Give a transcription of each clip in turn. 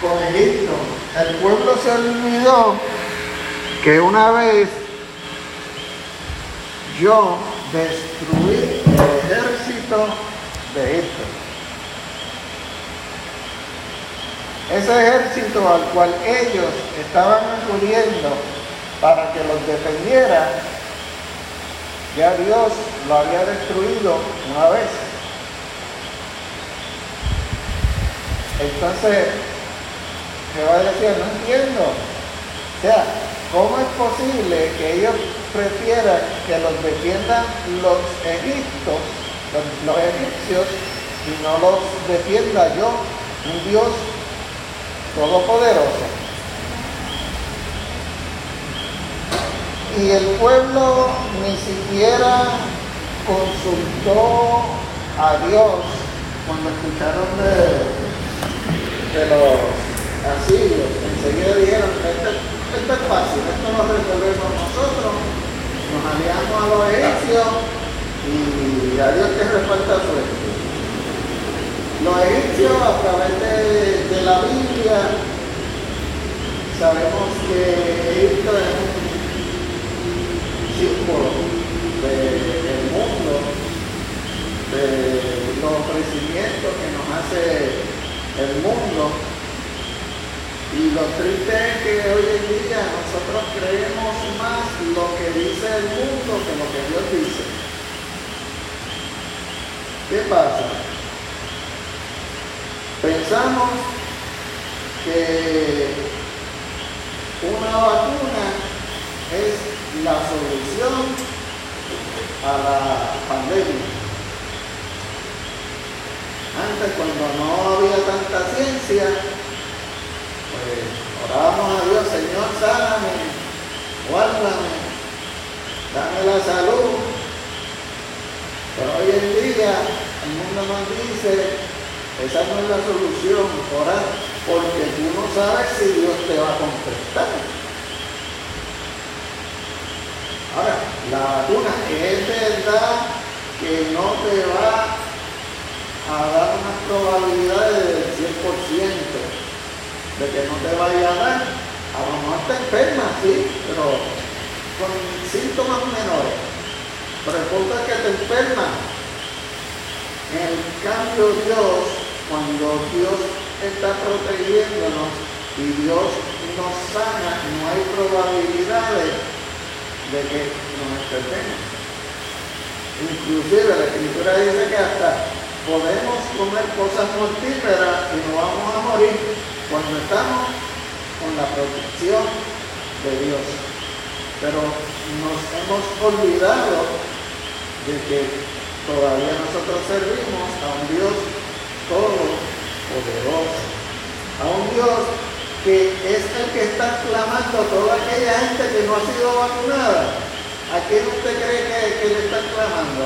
con Egipto. El pueblo se olvidó que una vez yo destruí el ejército de Egipto. Ese ejército al cual ellos estaban acudiendo para que los defendiera, ya Dios lo había destruido una vez. Entonces, Jehová decía, no entiendo. O sea, ¿cómo es posible que ellos prefieran que los defiendan los egipcios, los, los egipcios, y no los defienda yo, un Dios todopoderoso? Y el pueblo ni siquiera consultó a Dios cuando escucharon de, de los asirios. Enseguida dijeron, esto, es fácil, esto lo resolvemos nosotros, nos aliamos a los egipcios y a Dios que reparta suerte. Los egipcios a través de, de la Biblia sabemos que Egipto es un símbolo del mundo, de los ofrecimientos que nos hace el mundo. Y lo triste es que hoy en día nosotros creemos más lo que dice el mundo que lo que Dios dice. ¿Qué pasa? Pensamos que una vacuna es la solución a la pandemia. Antes, cuando no había tanta ciencia, pues orábamos a Dios, Señor, sáname, guárdame, dame la salud. Pero hoy en día el mundo nos dice, esa no es la solución, orar, porque tú no sabes si Dios te va a contestar. Ahora, la vacuna es verdad que no te va a dar unas probabilidades del 100% de que no te vaya a dar. A lo mejor te enfermas, sí, pero con síntomas menores. Pero importa que te enfermas. En el cambio Dios, cuando Dios está protegiéndonos y Dios nos sana, no hay probabilidades de que nos enfermemos. Inclusive la escritura dice que hasta podemos comer cosas mortíferas y no vamos a morir cuando estamos con la protección de Dios. Pero nos hemos olvidado de que todavía nosotros servimos a un Dios todopoderoso, a un Dios que es el que está clamando a toda aquella gente que no ha sido vacunada. ¿A quién usted cree que, le están clamando?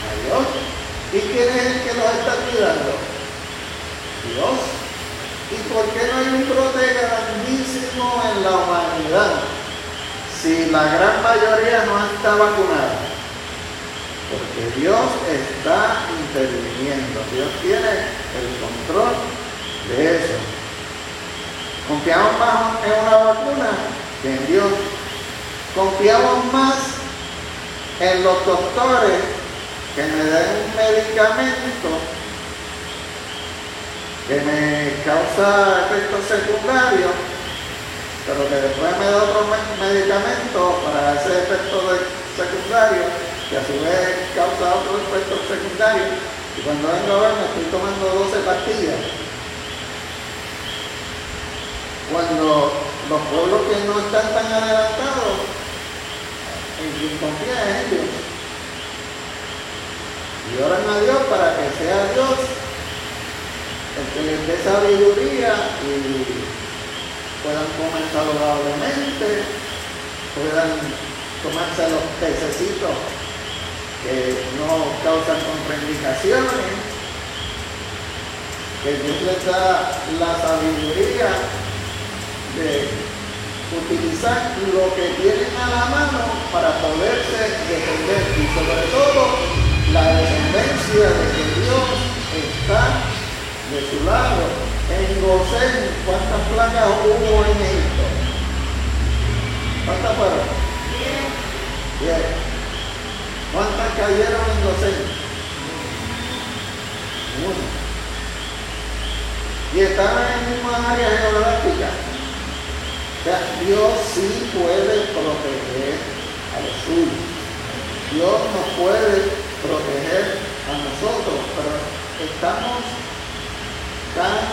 A Dios. ¿Y quién es el que los está cuidando? Dios. ¿Y por qué no hay un brote grandísimo en la humanidad si la gran mayoría no está vacunada? Porque Dios está interviniendo. Dios tiene el control de eso. Confiamos más en una vacuna que en Dios. Confiamos más en los doctores que me den un medicamento que me causa efectos secundarios, pero que después me da otro medicamento para ese efecto secundario, que a su vez causa otro efecto secundario, y cuando vengo a ver me estoy tomando 12 pastillas cuando los pueblos que no están tan adelantados, en quien confía en Dios. Y oran a Dios para que sea Dios que les dé sabiduría y puedan comer saludablemente, puedan tomarse los pececitos que no causan contraindicaciones, que Dios les da la sabiduría de utilizar lo que tienen a la mano para poderse defender y sobre todo la dependencia de que Dios está de su lado Gosén, ¿cuántas placas hubo en Egipto? ¿Cuántas fueron? Diez. ¿Cuántas cayeron en Gosén? Uno. Y estaban en misma área geográfica. O sea, Dios sí puede proteger a los suyos. Dios nos puede proteger a nosotros, pero estamos tan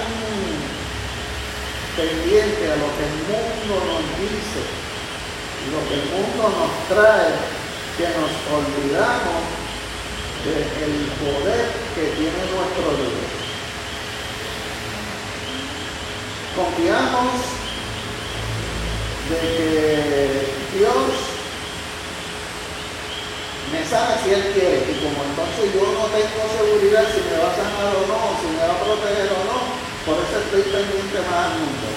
pendientes a lo que el mundo nos dice lo que el mundo nos trae que nos olvidamos del poder que tiene nuestro Dios. Confiamos de que Dios me sana si Él quiere. Y como entonces yo no tengo seguridad si me va a sanar o no, si me va a proteger o no, por eso estoy pendiente más al mundo.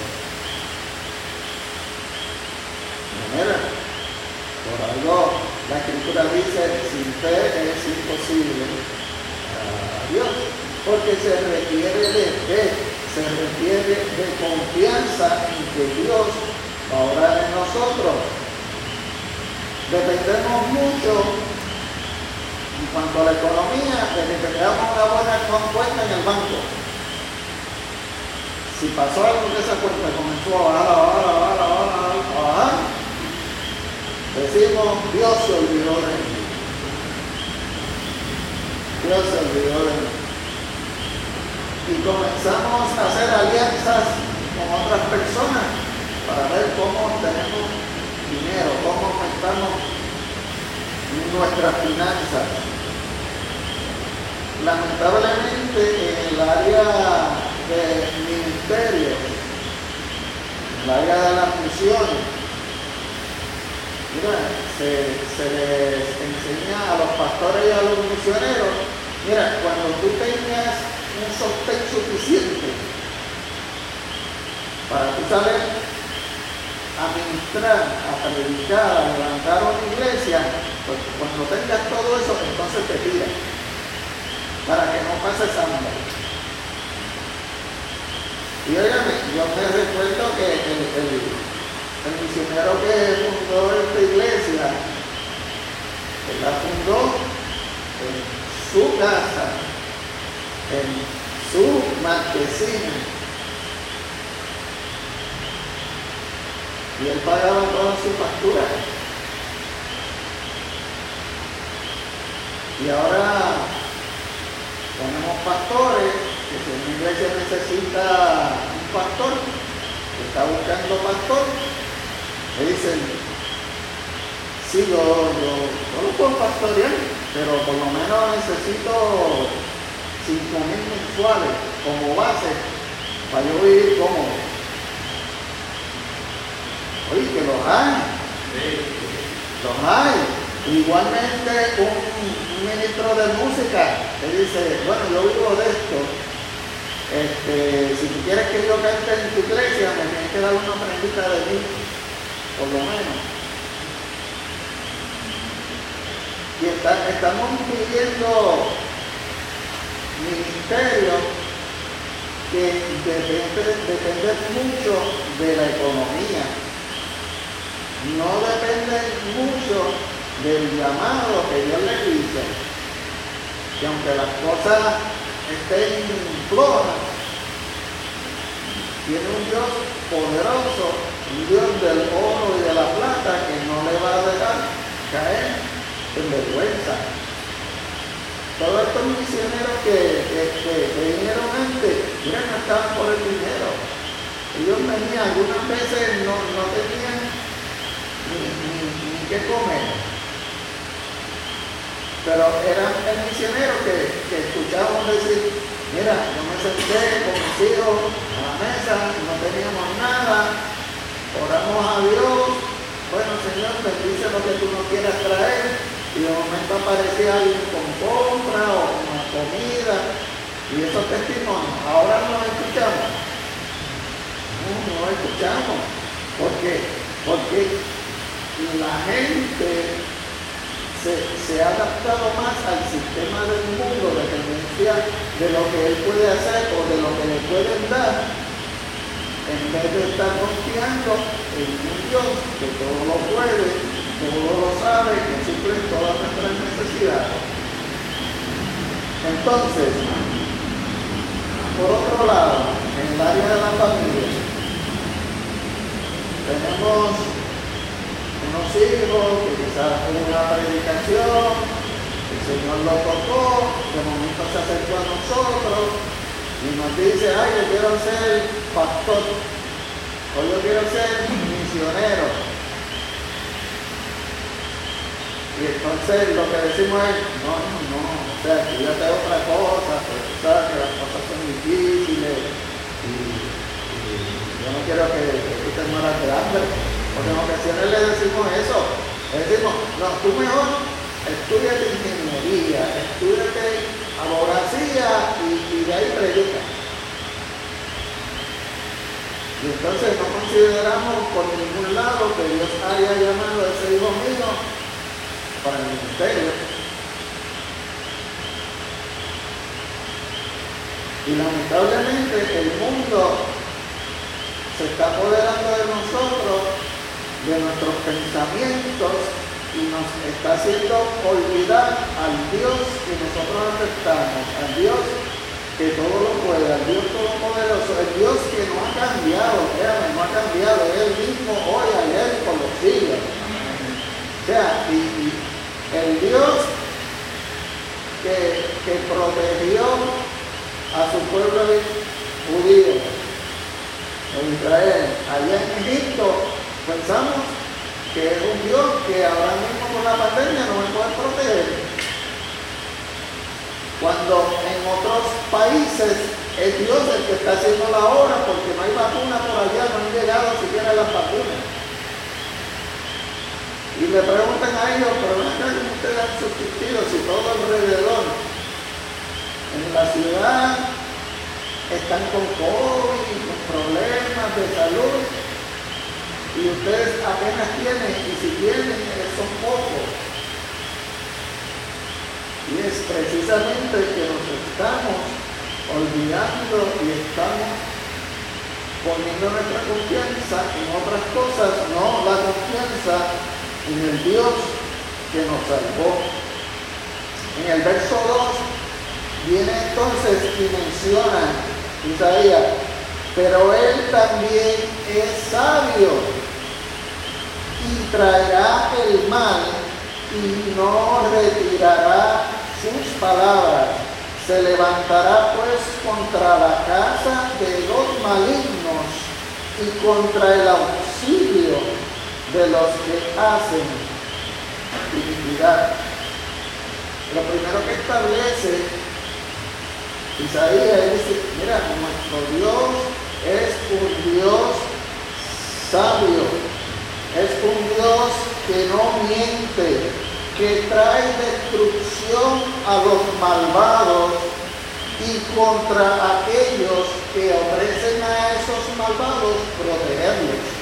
Mira, por algo la escritura dice, sin fe es imposible a Dios, porque se requiere de fe, se requiere de confianza en que Dios va a orar en nosotros. Dependemos mucho en cuanto a la economía, desde que damos una buena cuenta en el banco, si pasó algo que esa cuenta comenzó a bajar, a bajar, a bajar, a bajar, a bajar, decimos, Dios se olvidó de mí. Dios se olvidó de mí. Y comenzamos a hacer alianzas con otras personas para ver cómo tenemos dinero, cómo aumentamos nuestras finanzas. Lamentablemente en el área de ministerio, en el área de las misiones, mira, se, se les enseña a los pastores y a los misioneros, mira, cuando tú tengas un sostén suficiente para tú saber a ministrar, a predicar, a levantar una iglesia, pues cuando tengas todo eso, entonces te tiras para que no pases hambre. Y óigame, yo me recuerdo que el, el, misionero que fundó esta iglesia, él la fundó en su casa, en su marquesina y él pagaba todas sus facturas. Y ahora tenemos pastores, que si una iglesia necesita un pastor, que está buscando pastor, le dicen, sí, yo, yo, yo lo puedo pastorear, pero por lo menos necesito 5 mil mensuales como base para yo vivir cómodo. Oye, que los hay. Los hay. Igualmente un, ministro de música que dice, bueno, yo vivo de esto. Este, si tú quieres que yo cante en tu iglesia, me tienes que dar una prendita de mí, por lo menos. Y estamos pidiendo ministerio que depende mucho de la economía no depende mucho del llamado que Dios le dice, que aunque las cosas estén flojas, tiene un Dios poderoso, un Dios del oro y de la plata que no le va a dejar caer en vergüenza. Todos estos misioneros que, vinieron antes, mira, no estaban por el dinero. Ellos venían, algunas veces no, no tenían qué comer. Pero era el misionero que, que escuchábamos decir, mira, yo me senté con mis hijos a la mesa, no teníamos nada, oramos a Dios, bueno Señor, bendice lo que tú nos quieras traer, y de momento aparecía alguien con compra o con comida, y esos testimonios, ahora no los escuchamos. No, no escuchamos. ¿Por qué? Porque la gente se, ha adaptado más al sistema del mundo, de dependencia de lo que él puede hacer o de lo que le pueden dar, vez de estar confiando en un Dios que todo lo puede, todo lo sabe, que suple todas nuestras necesidades. Entonces, por otro lado, en el área de la familia, tenemos unos hijos que quizás en una predicación, el Señor lo tocó, de momento se acercó a nosotros y nos dice, ay, yo quiero ser pastor, o yo quiero ser misionero. Y entonces lo que decimos es, no, no, no, o sea, tengo otra cosa, pero sabes que las cosas son difíciles y, yo no quiero que, que te mueras de hambre. Porque en ocasiones le decimos eso. Le decimos, no, tú mejor estudiate ingeniería, estudiate abogacía y de ahí predica. Y entonces no consideramos por ningún lado que Dios haya llamado a ese hijo mío para el ministerio. Y lamentablemente el mundo se está apoderando de nosotros, de nuestros pensamientos, y nos está haciendo olvidar al Dios que nosotros aceptamos, al Dios que todo lo puede, al Dios todopoderoso, el Dios que no ha cambiado, créanme, no ha cambiado, es mismo hoy, ayer, por los siglos. O sea, y, el Dios que, que protegió a su pueblo judío, en Israel, allá en pensamos que es un Dios que ahora mismo con la pandemia no me puede proteger. Cuando en otros países es Dios el que está haciendo la obra porque no hay vacuna por allá, no han llegado siquiera las vacunas. Y le preguntan a ellos, pero no es que ustedes han subsistido si todo alrededor en la ciudad están con COVID, con problemas de salud, y ustedes apenas tienen, y si tienen, son pocos. Y es precisamente que nos estamos olvidando y estamos poniendo nuestra confianza en otras cosas, no la confianza en el Dios que nos salvó. En el verso 2 viene entonces y menciona Isaías, pero él también es sabio y traerá el mal y no retirará sus palabras. Se levantará pues contra la casa de los malignos y contra el auxilio de los que hacen iniquidad. Lo primero que establece Isaías dice, mira, nuestro Dios es un Dios sabio, es un Dios que no miente, que trae destrucción a los malvados y contra aquellos que ofrecen a esos malvados protegerlos.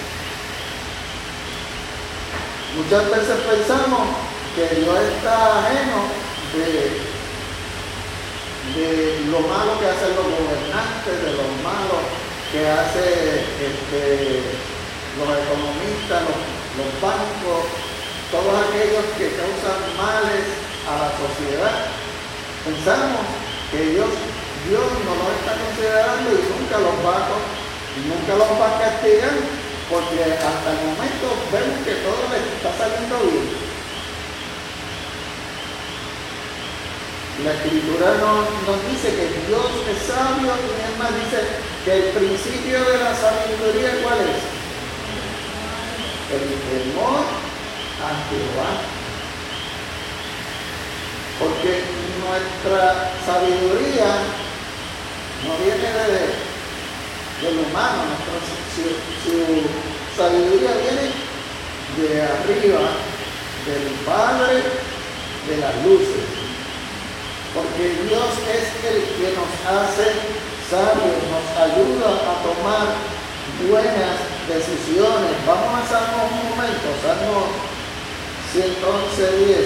Muchas veces pensamos que Dios está ajeno de, de lo malo que hacen los gobernantes, de lo malo que hace este, los economistas, los, bancos, todos aquellos que causan males a la sociedad. Pensamos que Dios, Dios no los está considerando y nunca los va a, nunca los va a castigar porque hasta el momento vemos que todo les está saliendo bien. La escritura nos, nos, dice que Dios es sabio y además dice que el principio de la sabiduría cuál es? El temor a Jehová. Porque nuestra sabiduría no viene de, de lo humano, nuestra, su, sabiduría viene de arriba, del Padre de las luces. Porque Dios es el que nos hace sabios, nos ayuda a tomar buenas decisiones. Vamos a Salmo un momento, Salmo 111, 10.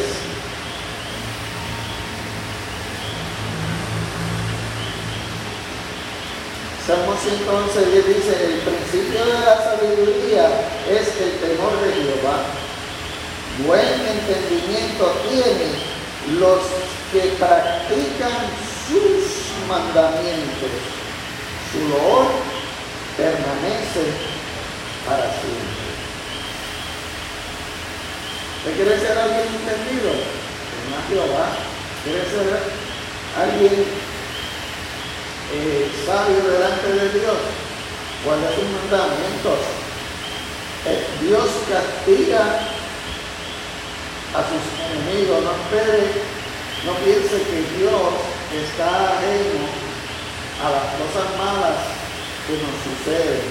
Salmo 111 dice, el principio de la sabiduría es el temor de Jehová. Buen entendimiento tienen los que practican sus mandamientos. Su loor permanece para siempre. ¿Usted quiere ser alguien entendido? a Jehová. ¿Quiere ser alguien eh, sabio delante de Dios? Guarda sus mandamientos. Eh, Dios castiga a sus enemigos. No espere, no piense que Dios está ajeno a las cosas malas que nos suceden.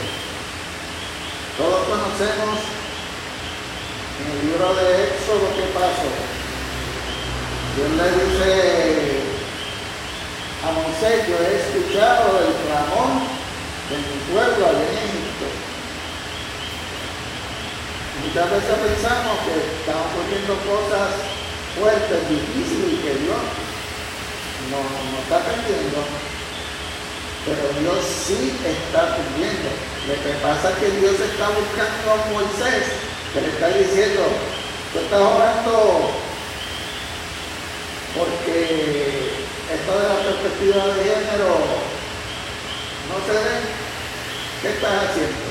Todos conocemos en el libro de Éxodo qué pasó. Dios le dice a Moisés, yo he escuchado el clamor de mi pueblo allá en Egipto. Muchas veces pensamos que estamos ocurriendo cosas fuertes, difíciles y que Dios no, no está atendiendo. Pero Dios sí está cumpliendo. Lo que pasa es que Dios está buscando a Moisés, que le está diciendo, tú estás orando porque esto de la perspectiva de género no se ve. ¿Qué estás haciendo?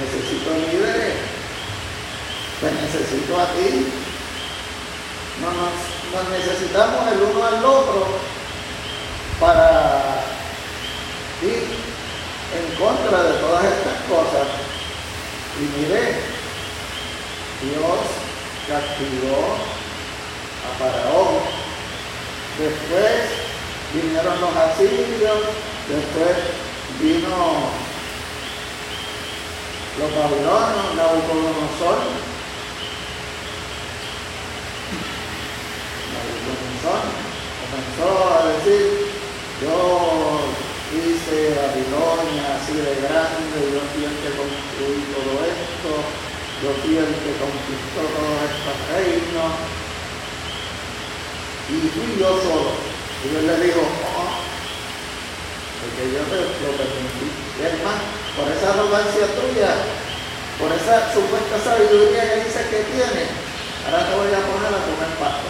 Necesito líderes. Te necesito a ti. No nos, nos necesitamos el uno al otro para ir en contra de todas estas cosas. Y mire, Dios castigó a Faraón. Después vinieron los asirios, después vino los babilonios, Nabucodonosor. Nabucodonosor comenzó a decir, yo hice Babilonia así de grande, yo fui el que construí todo esto, yo fui el que conquistó todos estos reinos, y fui yo solo. Y él le dijo, oh, porque yo te lo permití. Más, por esa arrogancia tuya, por esa supuesta sabiduría que dice que tiene, ahora te voy a poner a comer pasto.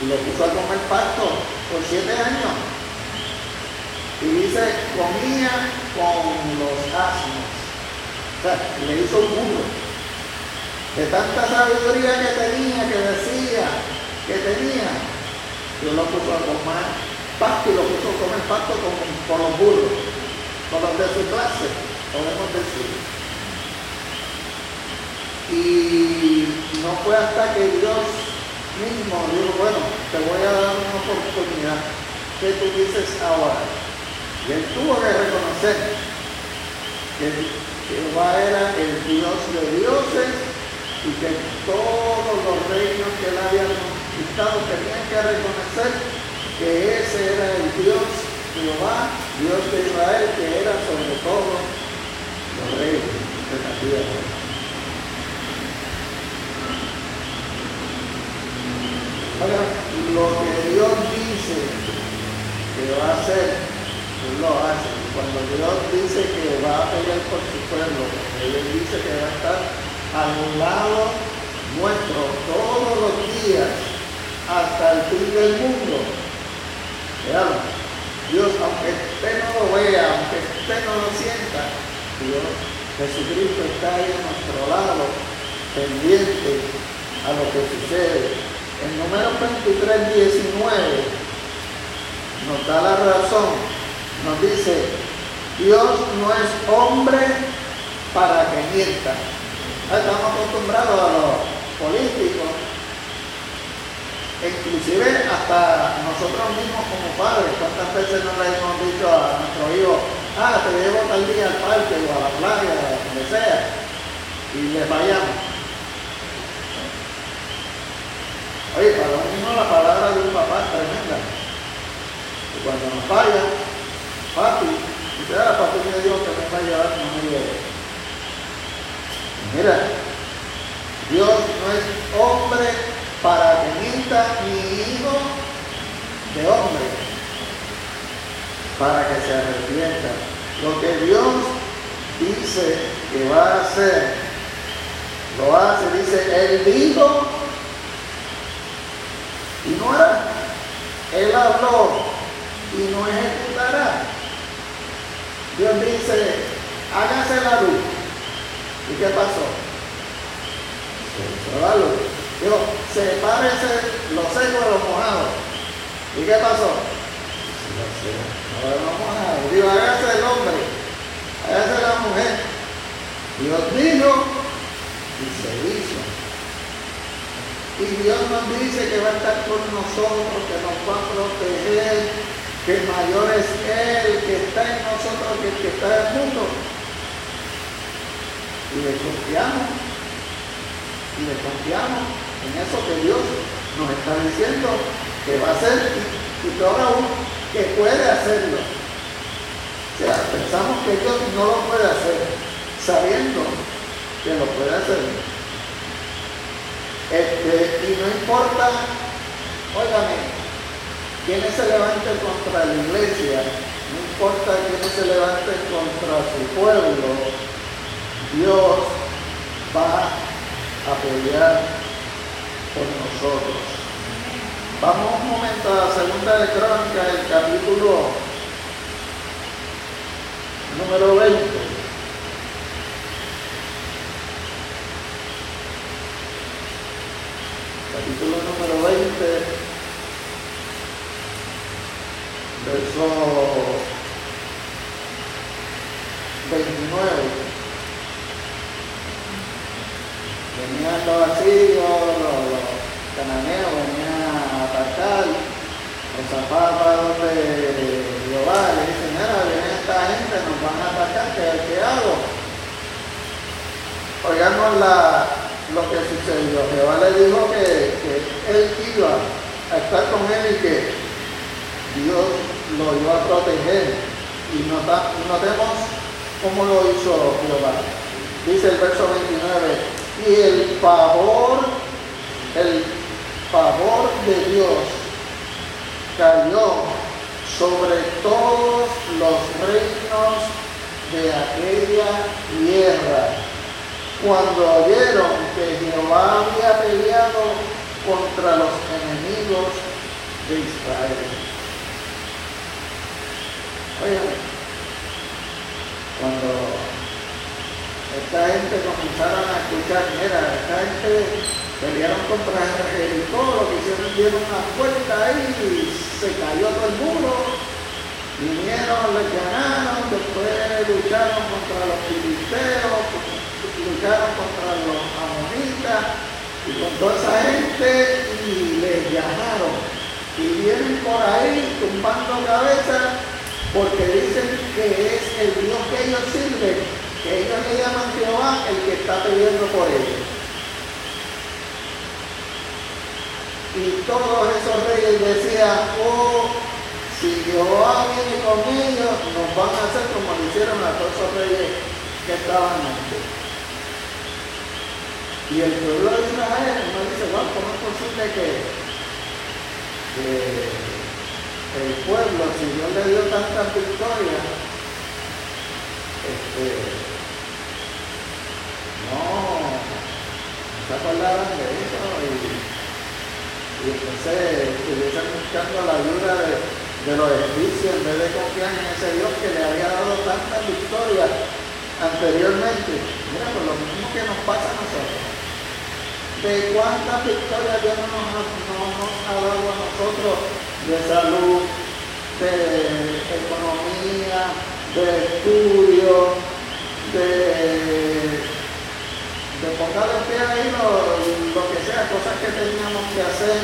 Y lo puso a comer pasto por siete años. Y dice, comía con los asnos. O sea, le hizo un mundo. De tanta sabiduría que tenía, que decía, que tenía, Dios lo puso a comer pasto y lo puso a comer pasto con, con los burros, con los de su clase, podemos decir. Y no fue hasta que Dios mismo dijo, bueno, te voy a dar una oportunidad. ¿Qué tú dices ahora? Y él tuvo que reconocer que Jehová era el Dios de dioses y que todos los reinos que él había conquistado tenían que reconocer que ese era el Dios Jehová, Dios de Israel, que era sobre todo los reinos de la tierra. Lo que Dios dice que va a hacer, Él lo hace. Cuando Dios dice que va a pelear por su pueblo, Él dice que va a estar al lado nuestro todos los días hasta el fin del mundo. Vean, Dios, aunque usted no lo vea, aunque usted no lo sienta, Dios, Jesucristo está ahí a nuestro lado, pendiente a lo que sucede en número 23, 19 nos da la razón, nos dice, Dios no es hombre para que mienta. Estamos acostumbrados a los políticos, inclusive hasta nosotros mismos como padres, cuántas veces no le hemos dicho a nuestro hijo, ah, te llevo tal día al parque o a la playa, donde sea, y les vayamos. Oye, para un niño la palabra de un papá es tremenda. Y cuando nos falla, papi, dice, ah, papi me dijo que me va a llevar, no me. Mira, Dios no es hombre para que mienta ni hijo de hombre para que se arrepientan. Lo que Dios dice que va a hacer, lo hace, dice, Él dijo y no hará. Él habló y no ejecutará. Dios dice, hágase la luz. ¿Y qué pasó? Se la luz. Dios, sepárese lo seco de lo mojado. ¿Y qué pasó? No lo mojado. Dios, hágase el hombre, hágase la mujer. Dios dijo y se hizo. Y Dios nos dice que va a estar con nosotros, que nos va a proteger, que mayor es Él que está en nosotros que el que está en el mundo. Y le confiamos, y le confiamos en eso que Dios nos está diciendo que va a hacer y, todo aún que puede hacerlo. O sea, pensamos que Dios no lo puede hacer, sabiendo que lo puede hacer. Este, y no importa, óigame, quienes se levanten contra la iglesia, no importa quiénes se levanten contra su pueblo, Dios va a pelear por nosotros. Vamos un momento a la segunda de Crónica, el capítulo número 20. Capítulo número 20 no, se acordaban de eso y, y entonces estuviesen buscando la ayuda de, de los egipcios en vez de confiar en ese Dios que le había dado tantas victorias anteriormente. Mira, pues lo mismo que nos pasa a nosotros. ¿De cuántas victorias Dios no nos ha dado a nosotros de salud, de economía, de estudio, de, de pongar el pie ahí lo, lo, que sea, cosas que teníamos que hacer,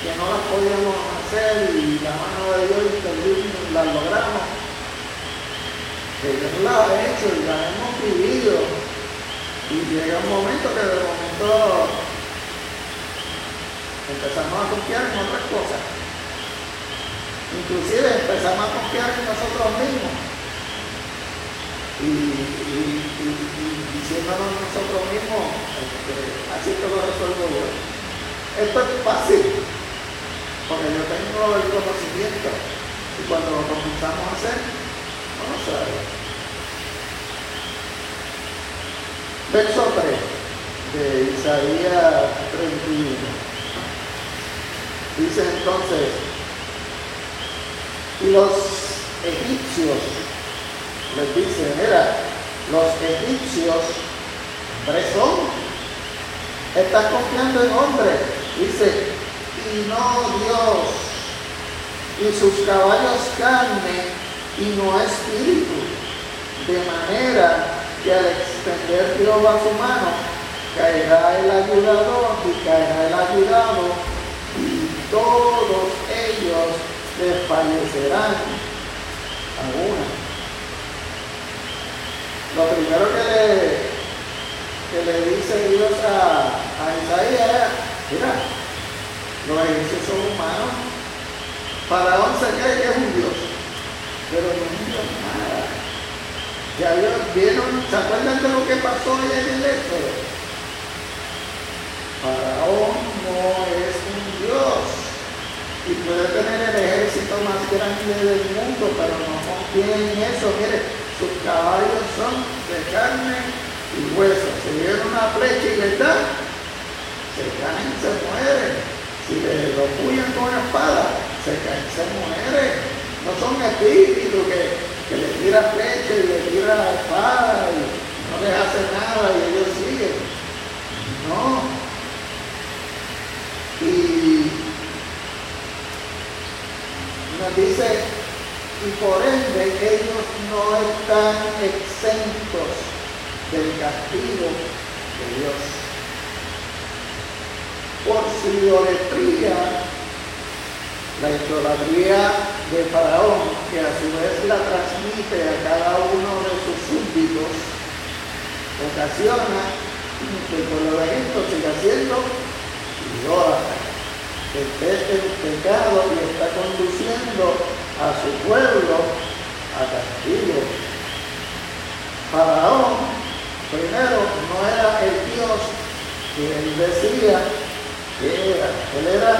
que no las podíamos hacer y la mano de Dios y las logramos. Que Dios las ha hecho y las hemos vivido. Y llega un momento que de momento empezamos a confiar en otras cosas. Inclusive empezamos a confiar en nosotros mismos y, diciéndonos nosotros mismos, este, así que lo resuelvo yo. Esto es fácil, porque yo tengo el conocimiento. Y cuando lo comenzamos a hacer, no lo sabemos. Verso 3 de Isaías 31. Dice entonces, y los egipcios les dicen, mira, los egipcios, hombres son, estás confiando en hombres, dice, y no Dios, y sus caballos carne y no espíritu, de manera que al extender Jehová su mano, caerá el ayudador y caerá el ayudado, y todos ellos desfallecerán a una. Lo primero que le, que le dice Dios a, a Isaías mira, los egipcios son humanos. Faraón se cree que es un Dios, pero no es un Dios nada. Ya vieron, ¿se acuerdan de lo que pasó allá en el Éxodo? Faraón no es un Dios y puede tener el ejército más grande del mundo, pero no confía en eso. Mire, sus caballos son de carne y hueso. Se dieron una flecha y verdad se caen, se mueren. Si le lo puyan con espada, se caen, se mueren. No son espíritus que, que le tira flecha y le tira la espada y no les hace nada y ellos siguen. No. Y nos dice, y por ende ellos no están exentos del castigo de Dios. Por su idolatría, la idolatría de Faraón, que a su vez la transmite a cada uno de sus súbditos, ocasiona que el pueblo de Egipto siga siendo idólatra, que esté en pecado y está conduciendo a su pueblo a castigo. Faraón, primero, no era el Dios que él decía era, él era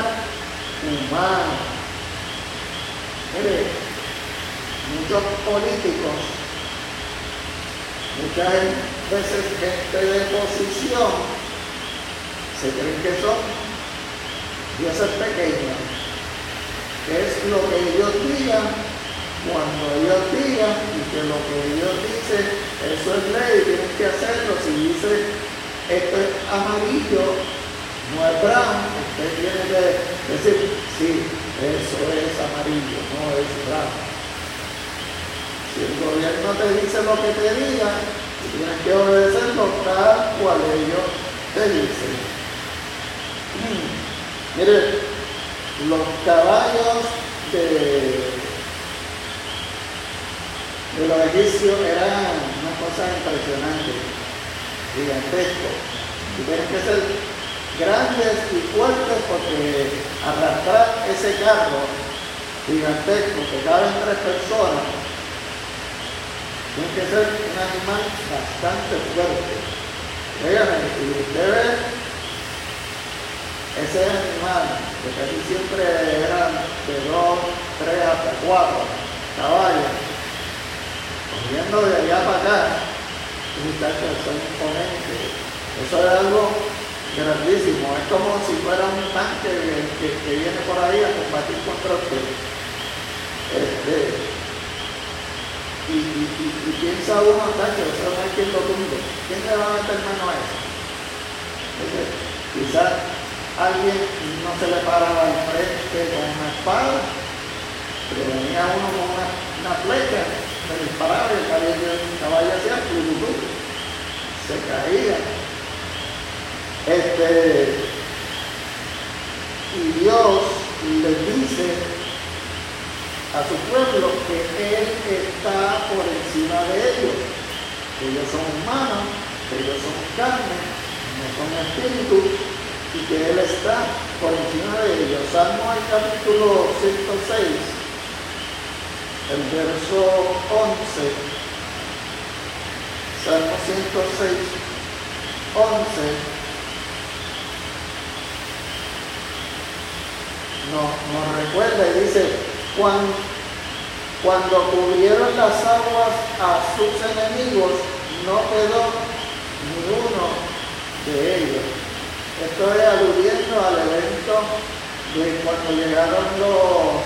humano. Mire, muchos políticos, muchas veces gente de posición, se creen que son dioses pequeños, que es lo que ellos digan, cuando ellos digan, y que lo que ellos dicen, eso es ley, tienen que hacerlo, si dice esto es amarillo, no es brown, usted tiene que decir, sí, eso es amarillo, no es brown. Si el gobierno te dice lo que te diga, tienes que obedecerlo tal cual ellos te dicen. Mire, los caballos de, de los egipcios eran una cosa impresionante, gigantesco. Y tienen que ser grandes y fuertes porque arrastrar ese carro gigantesco que caben tres personas tiene que ser un animal bastante fuerte. Dígame, y ese animal, que casi siempre eran de dos, tres hasta cuatro caballos, corriendo de allá para acá, muchachos son imponentes. Eso es algo grandísimo. Es como si fuera un tanque que, viene por ahí a combatir contra usted. Este, y, piensa uno tanque, eso no hay quien lo tumbe. ¿Quién le va a meter mano a eso? quizás alguien no se le paraba al frente con una espada, pero venía uno con una, una flecha, se disparaba y el caballo, el caballo hacía se caía. Este, y Dios le dice a su pueblo que Él está por encima de ellos, que ellos son humanos, que ellos son carne, no son espíritu, y que Él está por encima de ellos. Salmo el capítulo 106, el verso 11. Salmo 106, 11 nos, recuerda y dice, cuán, cuando cubrieron las aguas a sus enemigos, no quedó ni uno de ellos. Esto es aludiendo al evento de cuando llegaron los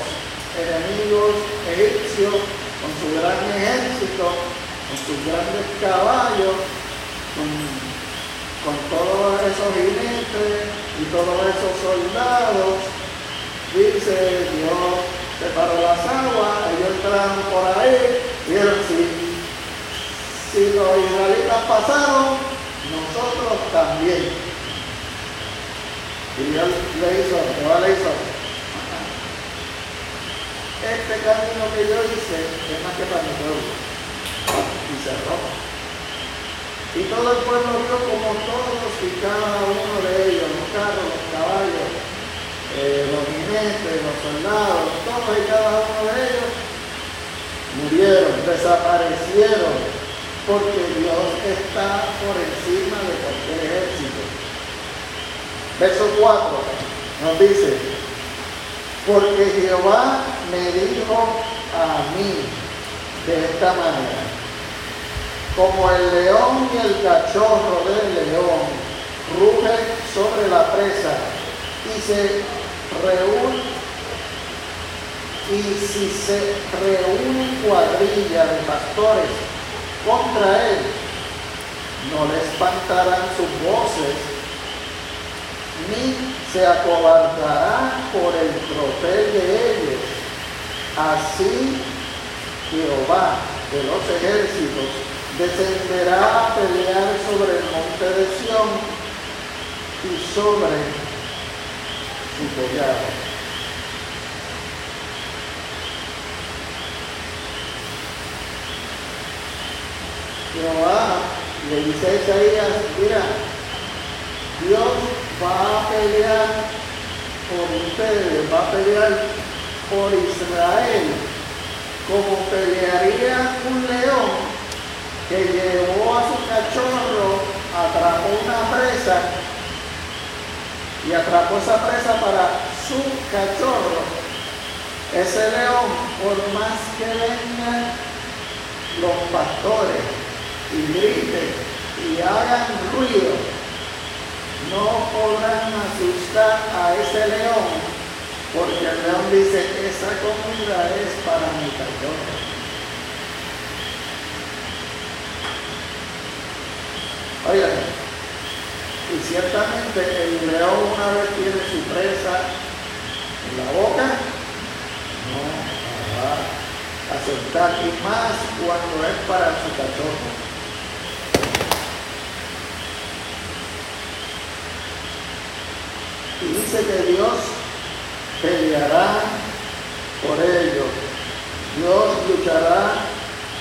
enemigos egipcios con su gran ejército, con sus grandes caballos, con, todos esos jinetes y todos esos soldados. Dice Dios separó las aguas, ellos entraron por ahí, vieron si, si los israelitas pasaron, nosotros también. Dios le hizo, le hizo. Este camino que yo hice es más que para mi pueblo. Y cerró. Y todo el pueblo vio como todos y cada uno de ellos, los carros, los caballos, eh, los jinetes, los soldados, todos y cada uno de ellos murieron, desaparecieron, porque Dios está por encima de cualquier ejército. Verso 4 nos dice, porque Jehová me dijo a mí de esta manera, como el león y el cachorro del león rugen sobre la presa y se reúnen y si se reúne cuadrilla de pastores contra él, no le espantarán sus voces ni se acobardará por el tropel de ellos. Así Jehová de los ejércitos descenderá a pelear sobre el monte de Sión y sobre su collado. Jehová le dice a Isaías, mira, Dios va a pelear por ustedes, va a pelear por Israel, como pelearía un león que llevó a su cachorro, atrapó una presa y atrapó esa presa para su cachorro. Ese león, por más que vengan los pastores y griten y hagan ruido, no podrán asustar a ese león, porque el león dice, esa comida es para mi cachorro. Oigan, y ciertamente el león una vez tiene su presa en la boca, no va a aceptar, y más cuando es para su cachorro. Y dice que Dios peleará por ellos. Dios luchará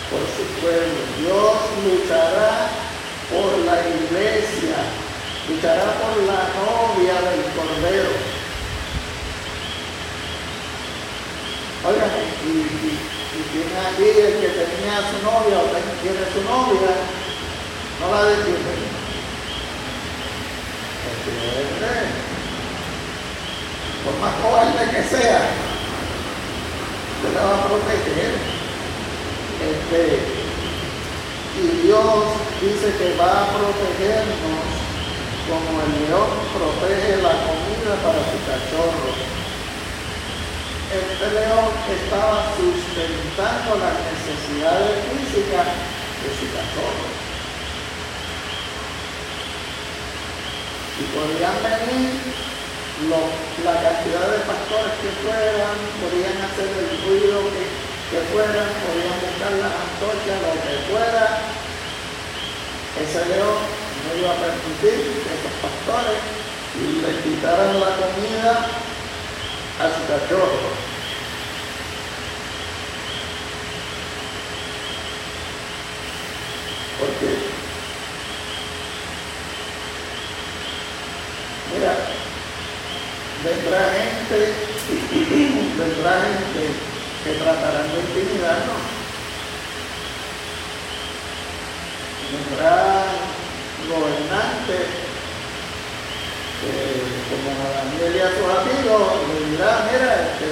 por su pueblo. Dios luchará por la iglesia. Luchará por la novia del Cordero. Oigan, y, tiene aquí el que tenía a su novia o tiene su novia, no la detiene. Por más cobarde que sea, se la va a proteger. Este, y Dios dice que va a protegernos como el león protege la comida para su cachorro. Este león estaba sustentando las necesidades físicas de su cachorro. Y podían venir la cantidad de pastores que fueran, podían hacer el ruido que, que fueran, podían buscar las antorchas, lo que fuera. Ese león no iba a permitir que esos pastores le quitaran la comida a su cachorro. Porque, mira, vendrá gente, gente que tratarán de intimidarnos. Vendrá gobernantes como a Daniel y a sus amigos, le dirá, mira, este,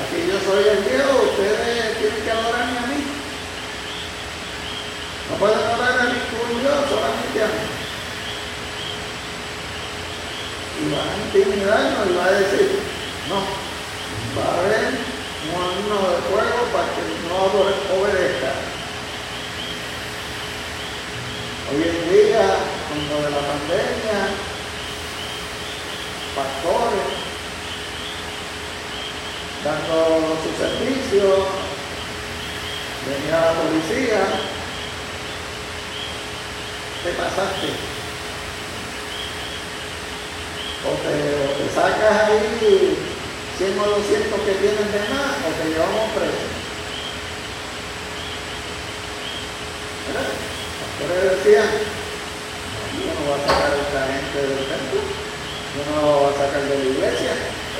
aquí yo soy el Dios, ustedes tienen que adorarme a mí. No pueden adorar a ningún Dios, solamente a mí. Y van a intimidarnos y va a decir, no, va a haber un horno de fuego para que no obedezca. Hoy en día, con de la pandemia, pastores dando su servicio, venía la policía, te pasaste. O te, te sacas ahí 100 o 200 que tienen de más o te llevamos preso. ¿Verdad? Pastores decían, yo no a sacar a esta gente del templo, yo no lo voy a sacar de la iglesia,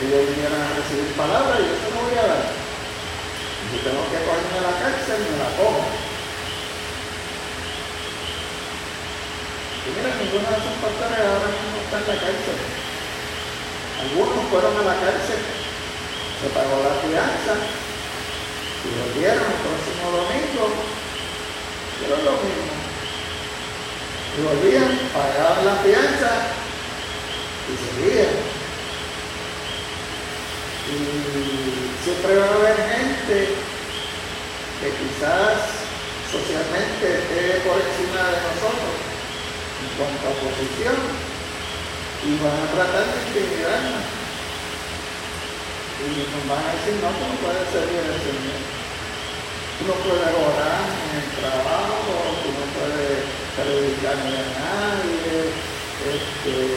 ellos vinieron a recibir palabras y yo se lo voy a dar. Si tengo que cogerme a la cárcel, me la cojo. Y mira, ninguno de esos pastores ahora mismo está en la cárcel. Algunos fueron a la cárcel, se pagó la fianza y volvieron el próximo domingo. Pero lo mismo. Y volvían, pagaban la fianza y seguían. Y siempre va a haber gente que quizás socialmente esté por encima de nosotros en cuanto a posición y van a tratar de intimidarnos. Y nos van a decir, no, tú no puedes servir al Señor. Tú no puedes orar en el trabajo, tú no puedes predicarle a nadie, este,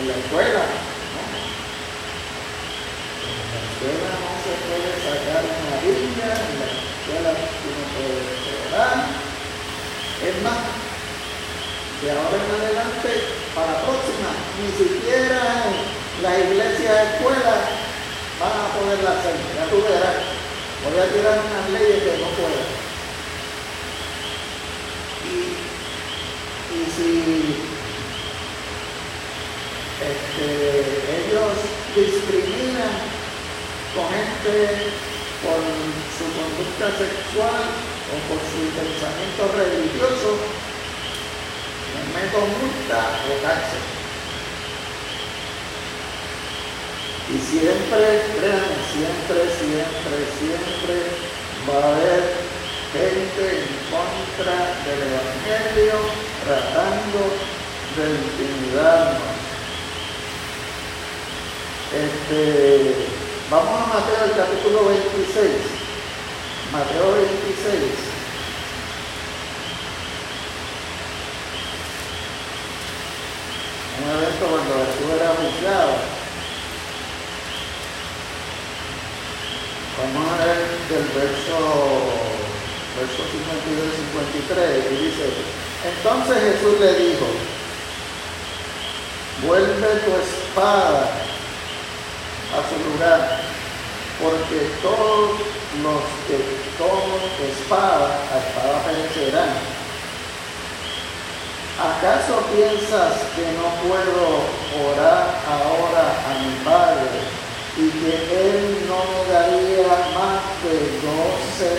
en la escuela. ¿no? En la escuela no se puede sacar una Biblia, en la escuela tú no puedes orar. Es más, de ahora en adelante, para la próxima, ni siquiera las iglesias escuelas van a poderla hacer. Ya tú verás. Voy a tirar unas leyes que no puedan. Y, y si este, ellos discriminan con gente por su conducta sexual o por su pensamiento religioso, meto multa o cárcel. Y siempre, créanme, siempre, siempre, siempre va a haber gente en contra del Evangelio tratando de intimidarnos. Este, vamos a Mateo el capítulo 26. Mateo 26. Un evento cuando Jesús era anunciado. Vamos a ver del verso, verso 52 y 53, y dice, entonces Jesús le dijo, vuelve tu espada a su lugar, porque todos los que tomen espada, a espada perecerán. ¿Acaso piensas que no puedo orar ahora a mi Padre y que Él no me daría más de doce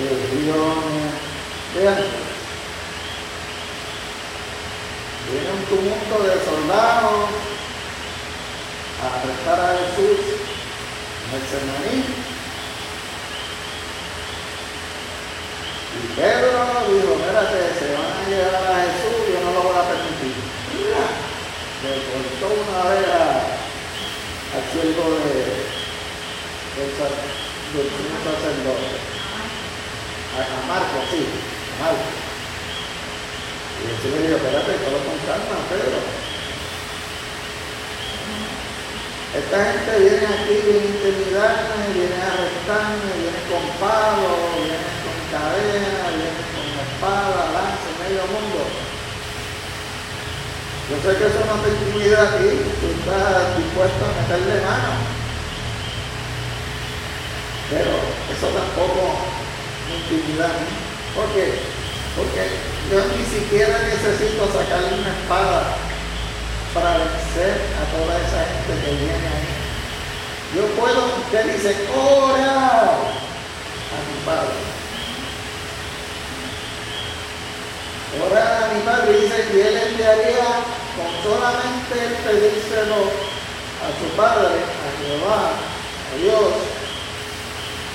legiones de ángeles? Viene un tumulto de soldados a arrestar a Jesús en el Semaní. Y Pedro dijo, espérate, se van a llevar a Jesús, voy a permitir. Le cortó una vez al siervo de, del, sacerdote. A, a Marco, sí, a Marco. Y Jesús le dijo, espérate, todo con calma, Pedro. Esta gente viene aquí, viene a intimidarme, viene a arrestarme, viene con palos, viene con cadena, viene con espada, lanza, medio mundo. Yo sé que eso no te intimida a ti, tú estás dispuesto a meterle mano. Pero eso tampoco me intimida a mí. ¿Por qué? Porque yo ni siquiera necesito sacarle una espada para vencer a toda esa gente que viene ahí. Yo puedo, usted dice, ora a mi Padre. Ora a mi Padre dice que Él enviaría con solamente pedírselo a su Padre, a Jehová, a Dios,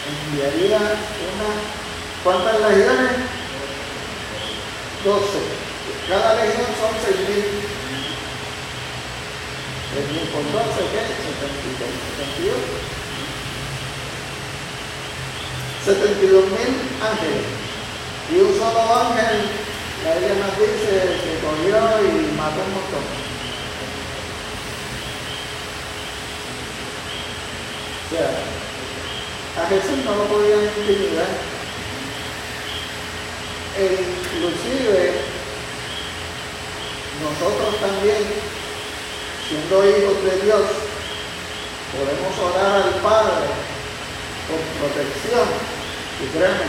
enviaría una, ¿cuántas legiones? Doce. Cada legión son seis mil. Seis mil por doce, ¿qué? Setenta y dos mil ángeles. Y un solo ángel, la Biblia nos dice que cogió y mató un montón. O sea, a Jesús no lo podían intimidar. E inclusive nosotros también, siendo hijos de Dios, podemos orar al Padre por protección. Y créanme,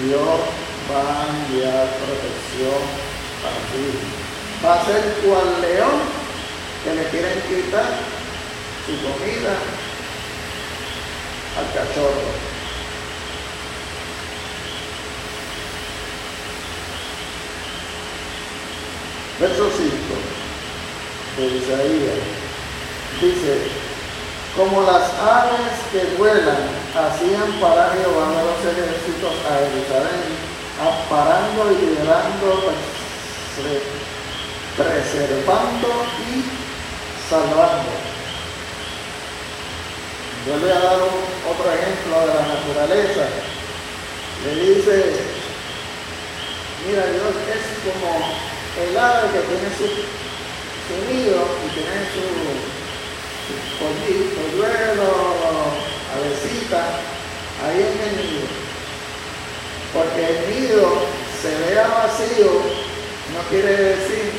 Dios va a enviar protección para ti. Va a ser cual león que le quieren quitar su comida, al cachorro. Verso 5 de Isaías dice, como las aves que vuelan, hacían para Jehová de los ejércitos a Jerusalén, aparando y liberando, preservando y salvando. Yo voy a dar otro ejemplo de la naturaleza. Le dice, mira Dios es como el ave que tiene su, nido y tiene su, su polluelo, avecita, ahí en el nido. Porque el nido se vea vacío, no quiere decir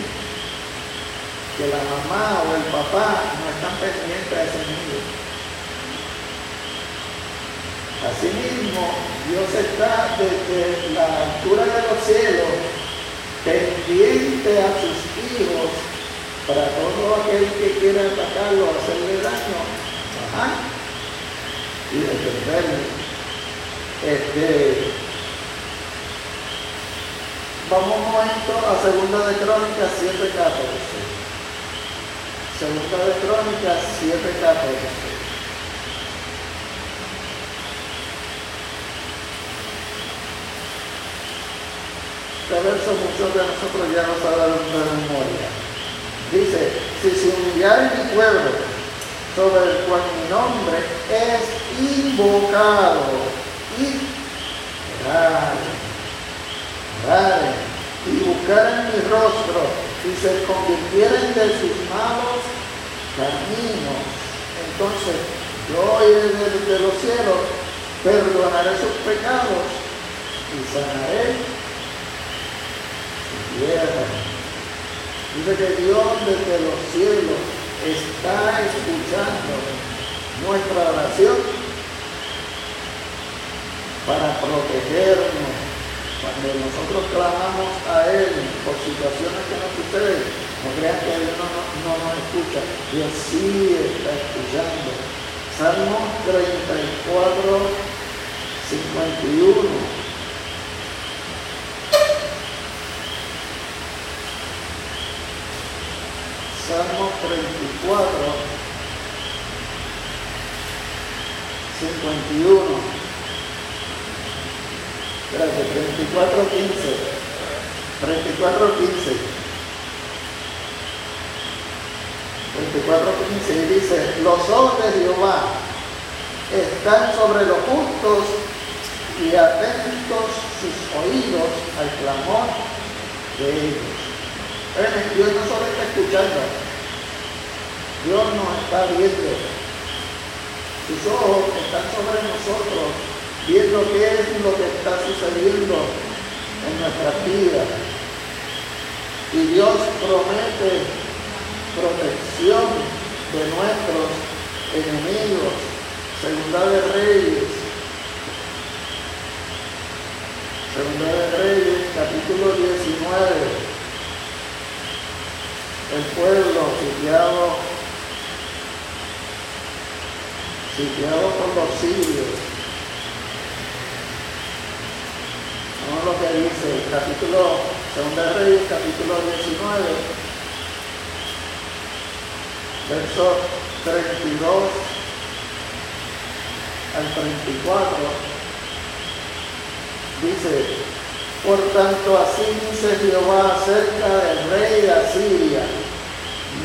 que la mamá o el papá no están pendientes de ese nido. Asimismo, Dios está desde la altura de los cielos pendiente a sus hijos para todo aquel que quiera atacarlo, hacerle daño y defenderle. Este, vamos un momento a Segunda de Crónicas 7.14. Segunda de Crónicas 7.14. Este verso muchos de nosotros ya nos ha dado una memoria. Dice, si se humillar mi pueblo, sobre el cual mi nombre es invocado, y orar, y buscar mi rostro, y se convirtieren de sus malos caminos, entonces yo desde los cielos, perdonaré sus pecados y sanaré Dice que Dios desde los cielos está escuchando nuestra oración para protegernos. Cuando nosotros clamamos a Él por situaciones que nos suceden, no crean que Dios no, no nos escucha. Dios sí está escuchando. Salmo 34, 51. Salmo 34, 51. Espérate, 34, 15. 34, 15. 34, 15 y dice, los ojos de Jehová están sobre los justos y atentos sus oídos al clamor de ellos. Dios no solo está escuchando, Dios nos está viendo. Sus ojos están sobre nosotros, viendo qué es lo que está sucediendo en nuestras vidas. Y Dios promete protección de nuestros enemigos. Segunda de Reyes. Segunda de Reyes, capítulo 19 el pueblo sitiado sitiado por los sirios. Vamos lo que dice el capítulo, Segunda Reyes, capítulo 19, verso 32 al 34. Dice, por tanto así dice Jehová acerca del rey de Asiria,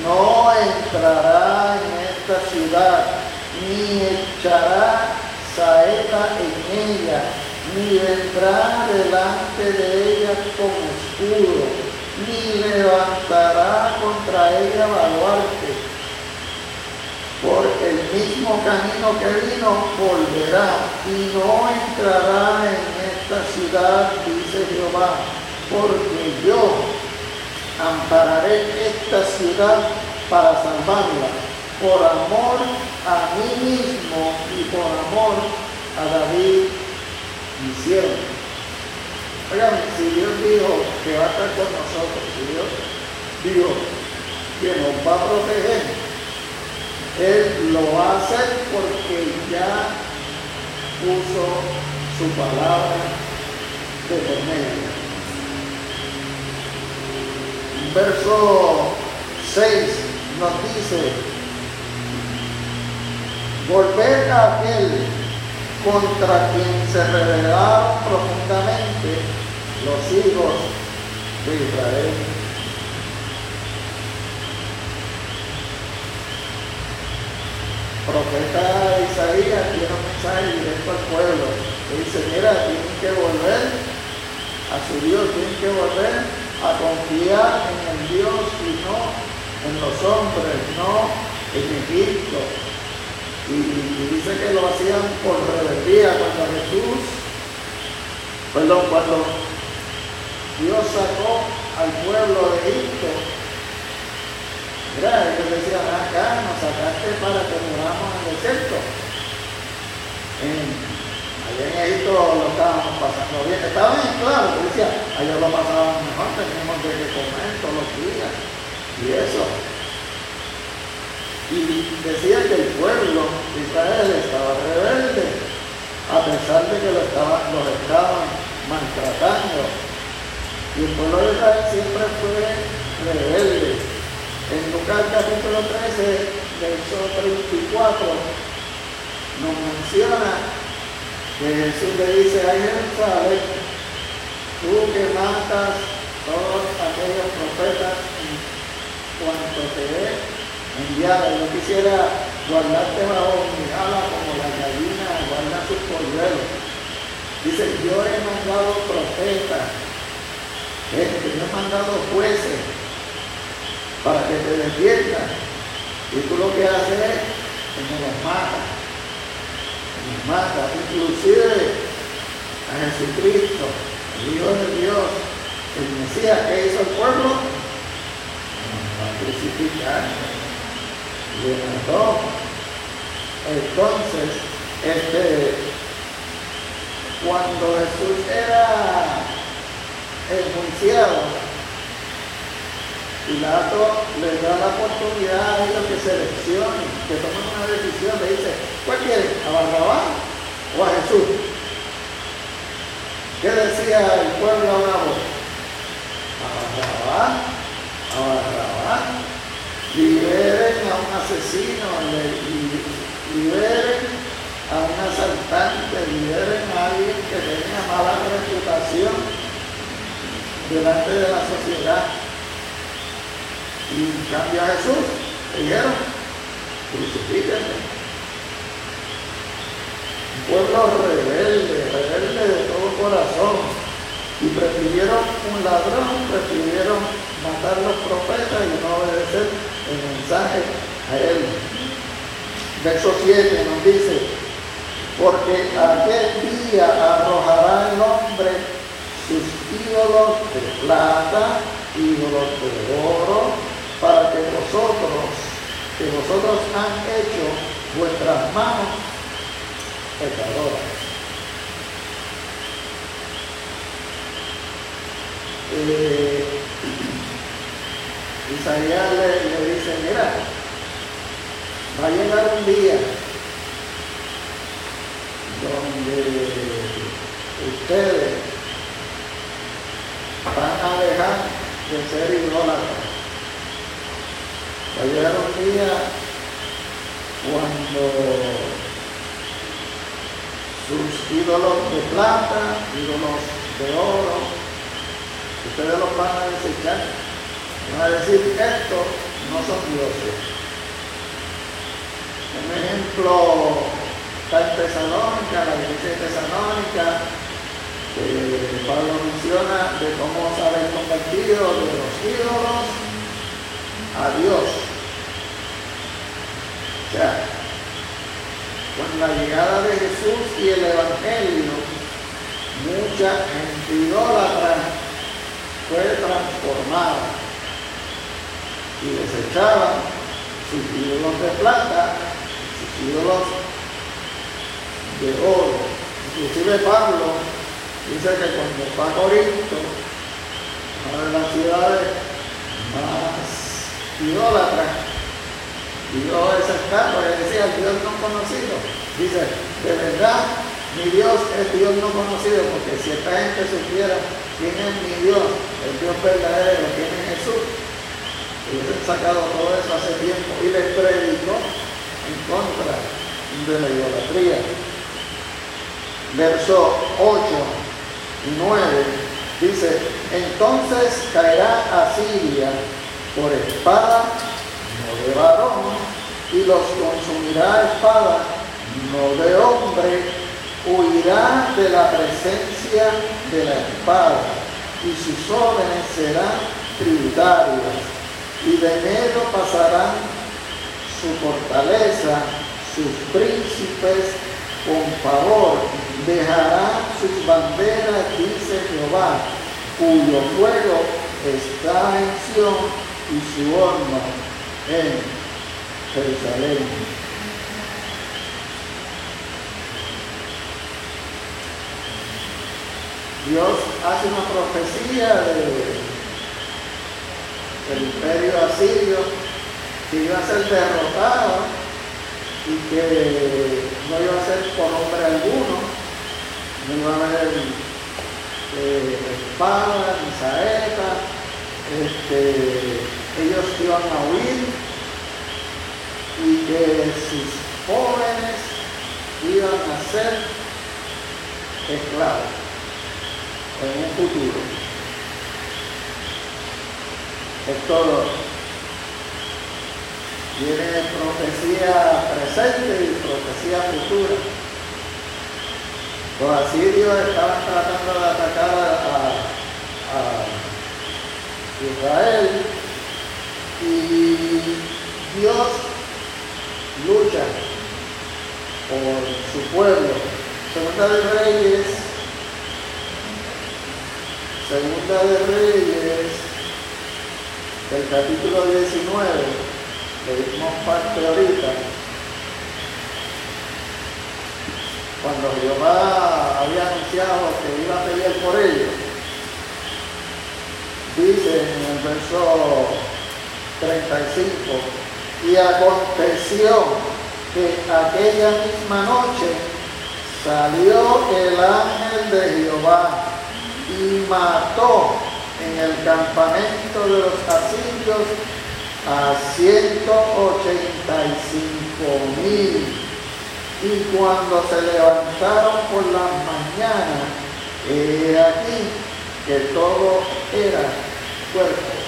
no entrará en esta ciudad, ni echará saeta en ella, ni vendrá delante de ella con escudo, ni levantará contra ella baluarte. Por el mismo camino que vino volverá y no entrará en esta ciudad, dice Jehová, porque yo ampararé esta ciudad para salvarla, por amor a mí mismo y por amor a David hicieron. Oigan, si Dios dijo que va a estar con nosotros, si Dios dijo que nos va a proteger, Él lo va a hacer porque ya puso su palabra de por medio. Verso 6 nos dice, volver a aquel contra quien se rebelaron profundamente los hijos de Israel. Profeta Isaías tiene un mensaje directo al pueblo. Dice, mira, tienen que volver a su Dios, tienen que volver a confiar en el Dios y no en los hombres, no en Egipto. Y, dice que lo hacían por rebeldía cuando Jesús, perdón, cuando Dios sacó al pueblo de Egipto. Mira, ellos decían, acá nos sacaste para que muramos en el desierto. allá en Egipto lo estábamos pasando bien. Estaban en claro, decía, allá lo pasaban mejor, teníamos de comer todos los días. Y eso, y decía que el pueblo de Israel estaba rebelde, a pesar de que lo estaban, los estaban maltratando. Y el pueblo de Israel siempre fue rebelde. En Lucas capítulo 13, verso 34, nos menciona que Jesús le dice a Jerusalén, tú que matas todos aquellos profetas en cuanto te Yo quisiera guardarte bajo mi ala como la gallina guarda sus polluelos. Dice, yo he mandado profetas, este, yo he mandado jueces para que te defiendan. Y tú lo que haces es que me los mata. Me los mata. Inclusive a Jesucristo, el Hijo de Dios, el Mesías que hizo el pueblo, nos va le Entonces, este, cuando Jesús era enjuiciado, Pilato le da la oportunidad a ellos que seleccionen, que tomen una decisión, le dice, ¿cuál quieren? ¿A Barrabás o a Jesús? ¿Qué decía el pueblo a una? A Barrabás, a Barrabás liberen a un asesino, liberen a un asaltante, liberen a alguien que tenga mala reputación delante de la sociedad. Y en cambio a Jesús dijeron, crucifíquenme. Un pueblo rebelde, rebelde de todo corazón. Y prefirieron un ladrón, prefirieron matar los profetas y no obedecer el mensaje a él. Verso 7 nos dice, porque aquel día arrojará el hombre sus ídolos de plata, ídolos de oro, para que vosotros, que vosotros han hecho vuestras manos pecadoras. Eh, Isaías le, dice, mira, va a llegar un día ustedes van a dejar de ser idólatras. Va a llegar un día cuando sus ídolos de plata, ídolos de oro, ustedes los van a desechar. Van a decir, estos no son dioses. Un ejemplo está en Tesalónica, la iglesia de Tesalónica, eh, Pablo menciona de cómo se habían convertido de los ídolos a Dios. O sea, con la llegada de Jesús y el Evangelio, mucha gente idólatra fue transformada y desechaba sus ídolos de plata, sus ídolos de oro. Inclusive Pablo dice que cuando fue a Corinto, una de las ciudades más idólatras, vio esa estatua y decía, Dios no conocido. Dice, de verdad, mi Dios es Dios no conocido, porque si esta gente supiera quién es mi Dios, el Dios verdadero, quién es Jesús, hubiesen sacado todo eso hace tiempo y les predicó en contra de la idolatría. Verso 8 y 9, dice, entonces caerá Asiria por espada, no de varón, y los consumirá espada, no de hombre, huirá de la presencia de la espada, y sus órdenes serán tributarias, y de enero pasarán su fortaleza, sus príncipes con favor dejará sus banderas, dice Jehová, cuyo fuego está en Sion y su horno en Jerusalén. Dios hace una profecía del imperio asirio que iba a ser derrotado y que no iba a ser por hombre alguno, no iba a haber eh, espadas ni saetas, este, ellos iban a huir y que sus jóvenes iban a ser esclavos en un futuro. Esto tiene profecía presente y profecía futura. Los asirios estaban tratando de atacar a, Israel y Dios lucha por su pueblo. Segunda de Reyes, Segunda de Reyes, el capítulo 19, le dimos parte ahorita. cuando Jehová había anunciado que iba a pelear por ellos, dice en el verso 35, y aconteció que aquella misma noche salió el ángel de Jehová y mató en el campamento de los asirios a 185 mil y cuando se levantaron por la mañana, he aquí que todo era cuerpos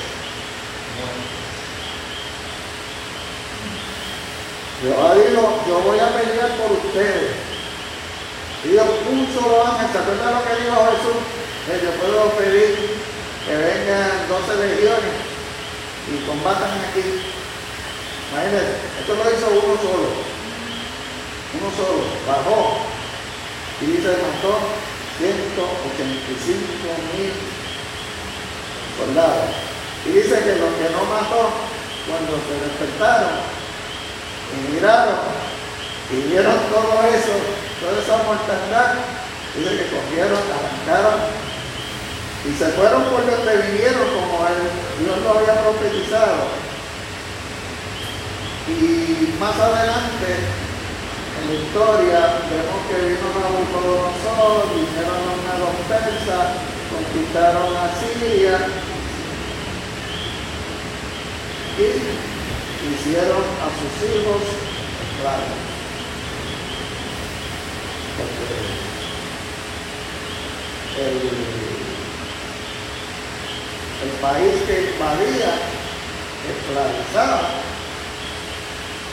Jehová dijo, yo voy a pelear por ustedes. Y Dios un solo ángel, ¿se acuerdan lo que dijo Jesús? Que yo puedo pedir que vengan 12 legiones y combatan aquí. Imagínense, esto lo hizo uno solo uno solo, bajó y dice mató 185 mil soldados. Y dice que los que no mató, cuando se despertaron y miraron y vieron todo eso, toda esa mortandad, dice que cogieron, arrancaron y se fueron por donde vinieron como él, Dios lo había profetizado. Y más adelante en la historia vemos que vino Nabucodonosor, vinieron los persas, conquistaron a Siria y hicieron a sus hijos esclavos. el, el país que invadía esclavizaba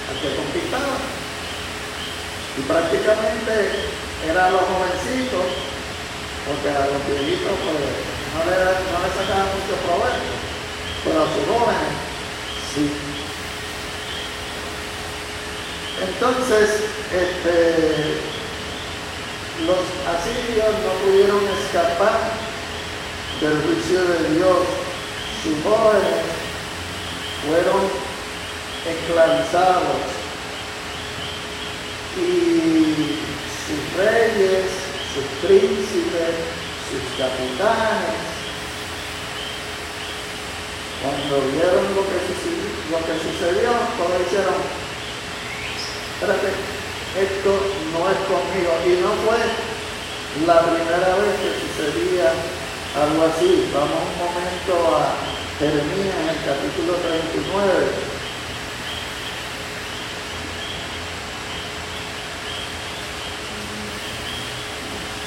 al que conquistaba. Y prácticamente eran los jovencitos, porque a los viejitos pues, no, le, no sacaban mucho provecho, pero a sus jóvenes sí. Entonces, este, los asirios no pudieron escapar del juicio de Dios. Sus jóvenes fueron esclavizados y sus reyes, sus príncipes, sus capitanes, cuando vieron lo que, sucedió, lo que sucedió, hicieron, espérate, esto no es conmigo. Y no fue la primera vez que sucedía algo así. Vamos un momento a Jeremías en el capítulo 39.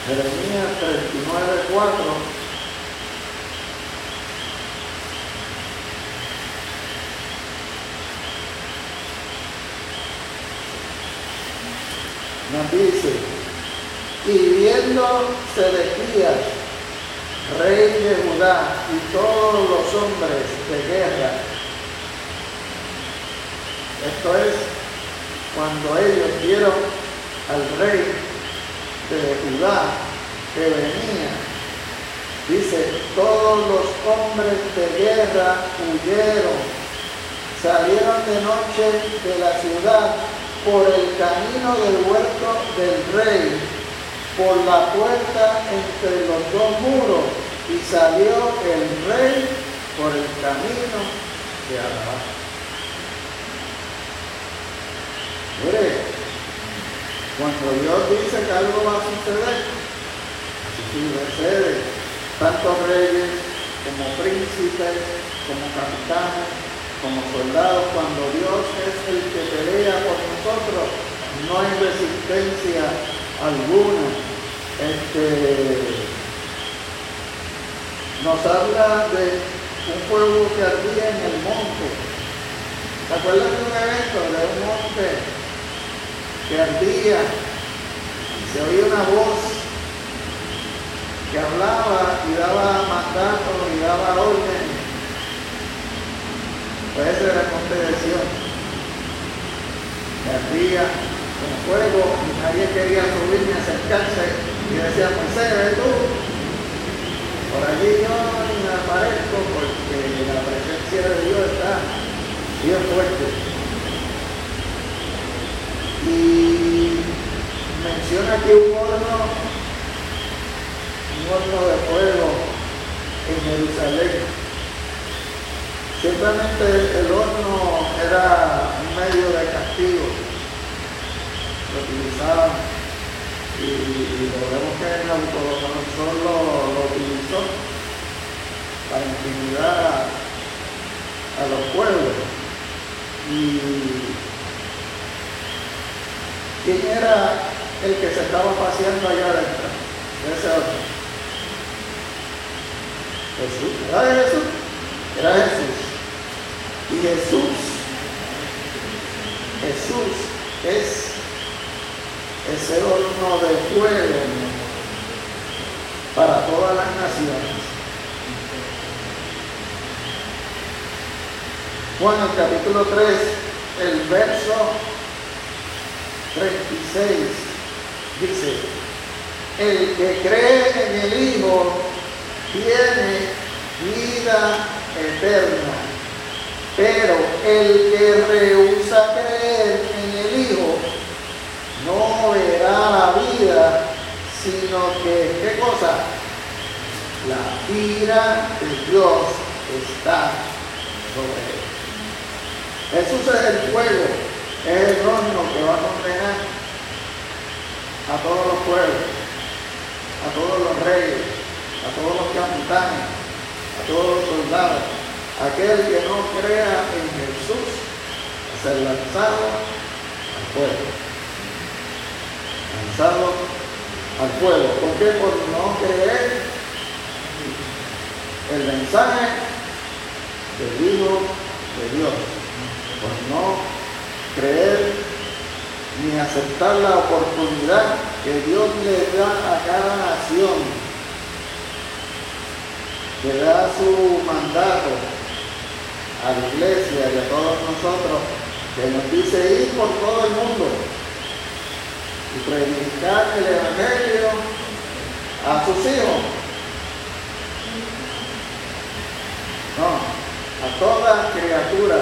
Jeremías 39, 4. Nos dice, y viendo Sedequías, rey de Judá, y todos los hombres de guerra, esto es, cuando ellos vieron al rey de Judá que venía. Dice, todos los hombres de guerra huyeron, salieron de noche de la ciudad por el camino del huerto del rey, por la puerta entre los dos muros, y salió el rey por el camino de abajo. Cuando Dios dice que algo va a suceder, sucede. Tanto reyes como príncipes, como capitanes, como soldados, cuando Dios es el que pelea por nosotros, no hay resistencia alguna. Este, nos habla de un pueblo que ardía en el monte. ¿Se acuerdan de un evento de un monte que ardía, se oía una voz que hablaba y daba mandatos y daba orden. Pues ese era el monte de. Que ardía con fuego y nadie quería subir ni acercarse y decía, pues ve tú. Por allí yo me aparezco porque la presencia de Dios está bien fuerte. Y menciona aquí un horno, un horno de fuego en Jerusalén. Simplemente el horno era un medio de castigo. Lo utilizaban y, lo vemos que Nabucodonosor lo, lo utilizó para intimidar a, a los pueblos. Y ¿Quién era el que se estaba paseando allá adentro? Ese otro. Jesús. ¿Era Jesús? Era Jesús. Y Jesús, Jesús es ese horno de fuego para todas las naciones. Juan, el capítulo 3, el verso 36 dice, el que cree en el Hijo tiene vida eterna, pero el que rehúsa creer en el Hijo no verá la vida, sino que, ¿qué cosa? La ira de Dios está sobre él. Jesús es el fuego es el horno que va a condenar a todos los pueblos, a todos los reyes, a todos los capitanes, a todos los soldados. Aquel que no crea en Jesús ser lanzado al fuego. Lanzado al fuego. ¿Por qué? Por no creer el mensaje del Hijo de Dios. Por no creer ni aceptar la oportunidad que Dios le da a cada nación, que da su mandato a la iglesia y a todos nosotros, que nos dice ir por todo el mundo y predicar el Evangelio a sus hijos. No, a toda criatura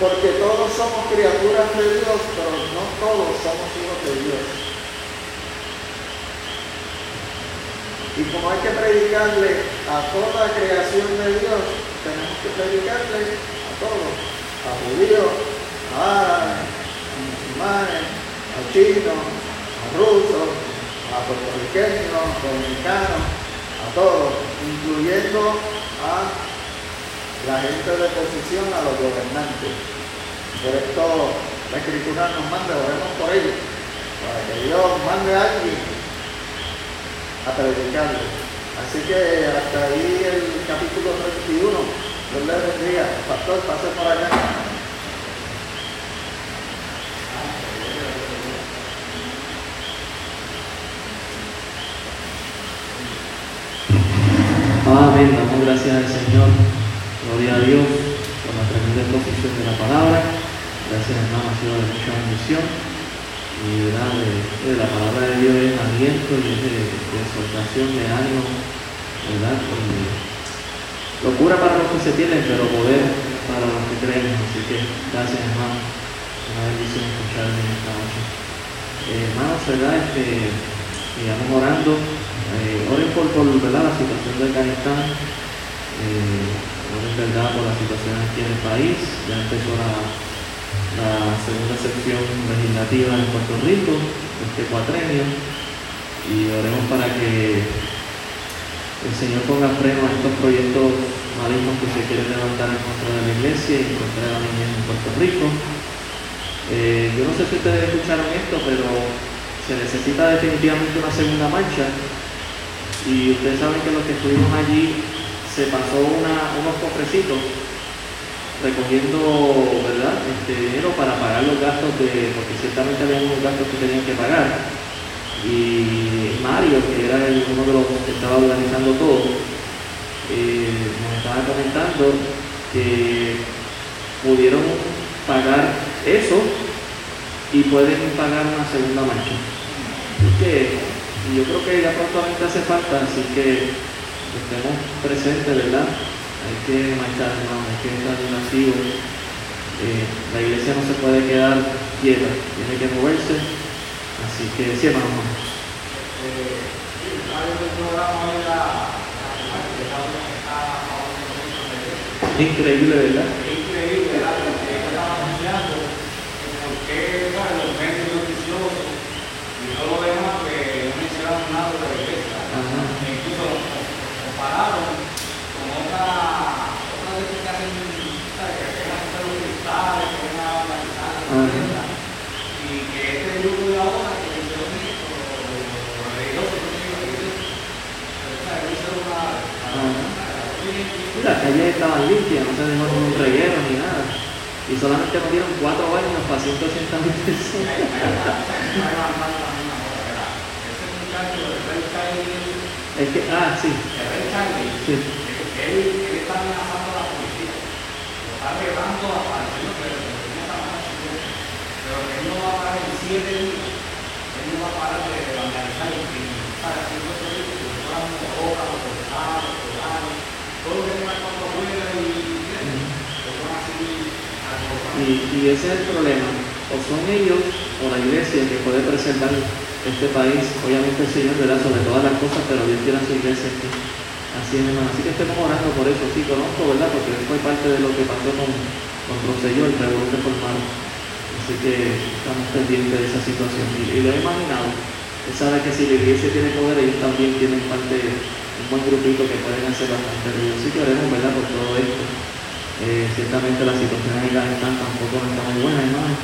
porque todos somos criaturas de Dios, pero no todos somos hijos de Dios. Y como hay que predicarle a toda creación de Dios, tenemos que predicarle a todos, a judíos, a árabes, a musulmanes, a chinos, rusos, a puertorriqueños, dominicanos, a todos, incluyendo a la gente de oposición a los gobernantes. Por esto la escritura nos manda, oremos por ellos, para que Dios mande a alguien a predicarle. Así que hasta ahí el capítulo 31. Dios le bendiga. Pastor, pase por acá. Damos gracias al Señor Gloria a Dios por la tremenda exposición de la palabra. Gracias hermano, ha sido de mucha bendición. Y ¿verdad? De, la palabra de Dios es aliento y es de, exhortación, de ánimo, ¿verdad? locura para los que se tienen, pero poder para los que creen. Así que gracias hermano. Una bendición escucharme esta noche. Eh, hermanos, ¿verdad? Este, sigamos orando. Eh, oren por, por la situación de Afganistán. Eh, es verdad por la situación aquí en el país. Ya empezó la, segunda sección legislativa en Puerto Rico, este cuatrenio, y oremos para que el Señor ponga freno a estos proyectos malignos que se quieren levantar en contra de la iglesia y en contra de la niñez en Puerto Rico. Eh, yo no sé si ustedes escucharon esto, pero se necesita definitivamente una segunda marcha. Y ustedes saben que los que estuvimos allí se pasó unos cofrecitos recogiendo ¿verdad? Este dinero para pagar los gastos de, porque ciertamente había unos gastos que tenían que pagar. Y Mario, que era uno de los que estaba organizando todo, eh, nos estaba comentando que pudieron pagar eso y pueden pagar una segunda marcha. Que yo creo que ya prontamente hace falta, así que estemos presentes, ¿verdad? Hay que marchar, hay que estar activos. Eh, la iglesia no se puede quedar quieta, tiene que moverse. Así que sí, hermano. Increíble, ¿verdad? Increíble, ¿verdad? Porque estaba anunciando porque los medios noticiosos y todo lo demás que no hicieron nada de la iglesia. Incluso compararon con otra, otra de que hacen, ¿sabes? que hacen los cristales, que hacen una y que este grupo de que no. Las calles estaban limpias, no se dejó ningún reguero ni nada. Y solamente nos dieron cuatro años para 180 mil personas. Es que, ah, sí. Sí. Él, está amenazando a la policía. Lo está llevando a pero él no va a parar siete días. Él no va a parar de vandalizar el. Para hacer los proyectos, que los cortados, los cortados, todo lo que tenga cuando juega y lo van a seguir y, y ese es el problema. O son ellos o la iglesia que puede preservar este país, obviamente el Señor verá sobre todas las cosas, pero Dios tiene a su iglesia aquí. Así es, hermano. Así que estemos orando por eso. Sí, conozco, ¿verdad? Porque fue parte de lo que pasó con, con Rosselló, el revolución formal. Así que estamos pendientes de esa situación. Y, lo he imaginado. Él sabe que si la iglesia tiene poder, ellos también tienen parte, un buen grupito que pueden hacer bastante ruido. Así que oremos, ¿verdad?, por todo esto. Eh, ciertamente la situación en Afganistán tampoco no está muy buena, hermano.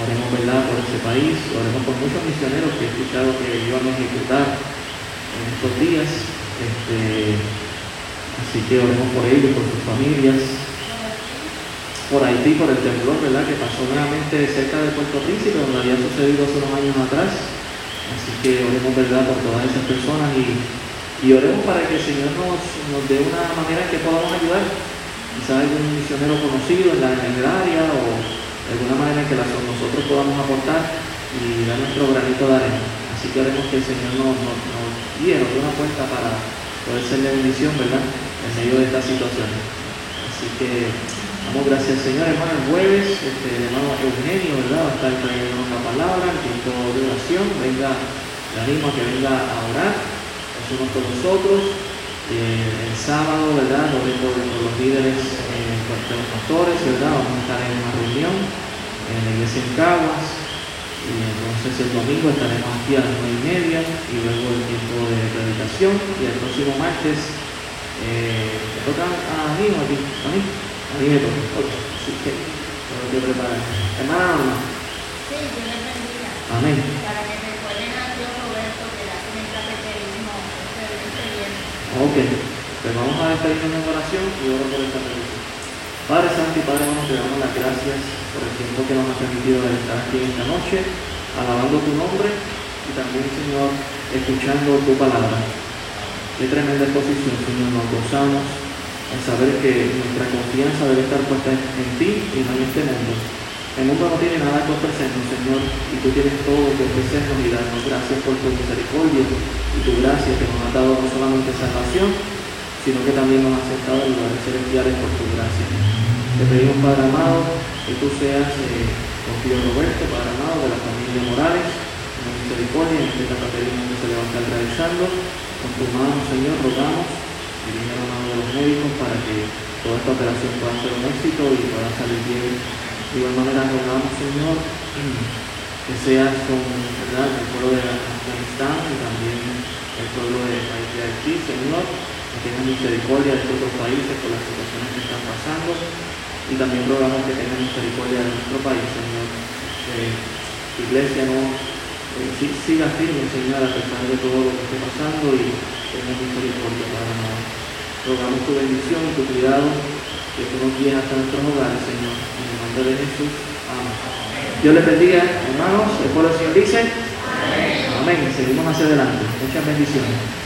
Oremos, ¿verdad?, por ese país. Oremos por muchos misioneros que he escuchado que iban a ejecutar en estos días. Este, así que oremos por ellos, por sus familias, por Haití, por el temblor, ¿verdad?, que pasó nuevamente cerca de Puerto Príncipe, donde había sucedido hace unos años atrás. Así que oremos, ¿verdad?, por todas esas personas y, y oremos para que el Señor nos, nos dé una manera en que podamos ayudar. Quizás algún misionero conocido en, la, en el área o de alguna manera en que nosotros podamos aportar y dar nuestro granito de arena. Así que oremos que el Señor nos, nos, nos guíe, nos dé una puerta para poder ser de bendición, ¿verdad?, en medio de esta situación. Así que Damos gracias Señor, hermano, el jueves, este, hermano Eugenio, ¿verdad? Va a estar trayendo una palabra, el tiempo de oración, venga, le animo a que venga a orar, somos con nosotros. Eh, el sábado, ¿verdad? Lo vengo con los líderes, eh, de los pastores, ¿verdad? Vamos a estar en una reunión en la iglesia en Caguas. Y entonces el domingo estaremos aquí a las nueve y media y luego el tiempo de predicación. Y el próximo martes, eh, ¿me toca a mí o a ti? ¿A mí? Dime tú. Así que tengo que preparar. Hermana Norma. Sí, yo le bendiga. Amén. Para que recuerden a Dios Roberto que hacen el cateterismo este. Ok. Pues vamos a despedirnos en oración y oro por esta bendición. Padre Santo y Padre Bueno, te damos las gracias por el tiempo que nos ha permitido de estar aquí esta noche, alabando tu nombre y también, Señor, escuchando tu palabra. Qué tremenda exposición, Señor, nos gozamos en saber que nuestra confianza debe estar puesta en ti y no en este mundo. El mundo no tiene nada que ofrecernos, Señor, y tú tienes todo que ofrecernos y darnos. Gracias por tu misericordia y tu gracia que nos ha dado no solamente salvación, sino que también nos ha aceptado en lugares celestiales por tu gracia. Te pedimos, Padre amado, que tú seas eh, Roberto, Padre amado, de la familia Morales, con misericordia, en este caterismo que se le va a estar realizando. Con tu mano, Señor, rogamos viene la mano de los médicos para que toda esta operación pueda ser un éxito y pueda salir bien. De igual manera rogamos, Señor, que seas con el pueblo de Afganistán y también el pueblo de Haití, Señor, que tengan misericordia de estos países por las situaciones que están pasando y también rogamos que tengan misericordia de nuestro país, Señor. Tu iglesia no eh, siga firme, Señor, a pesar de todo lo que esté pasando y tenga misericordia para nosotros. Rogamos tu bendición tu cuidado, que tú nos guíes hasta nuestros hogares, Señor. En el nombre de Jesús. Amén. Dios les bendiga, hermanos. El pueblo del Señor dice. Amén. Seguimos hacia adelante. Muchas bendiciones.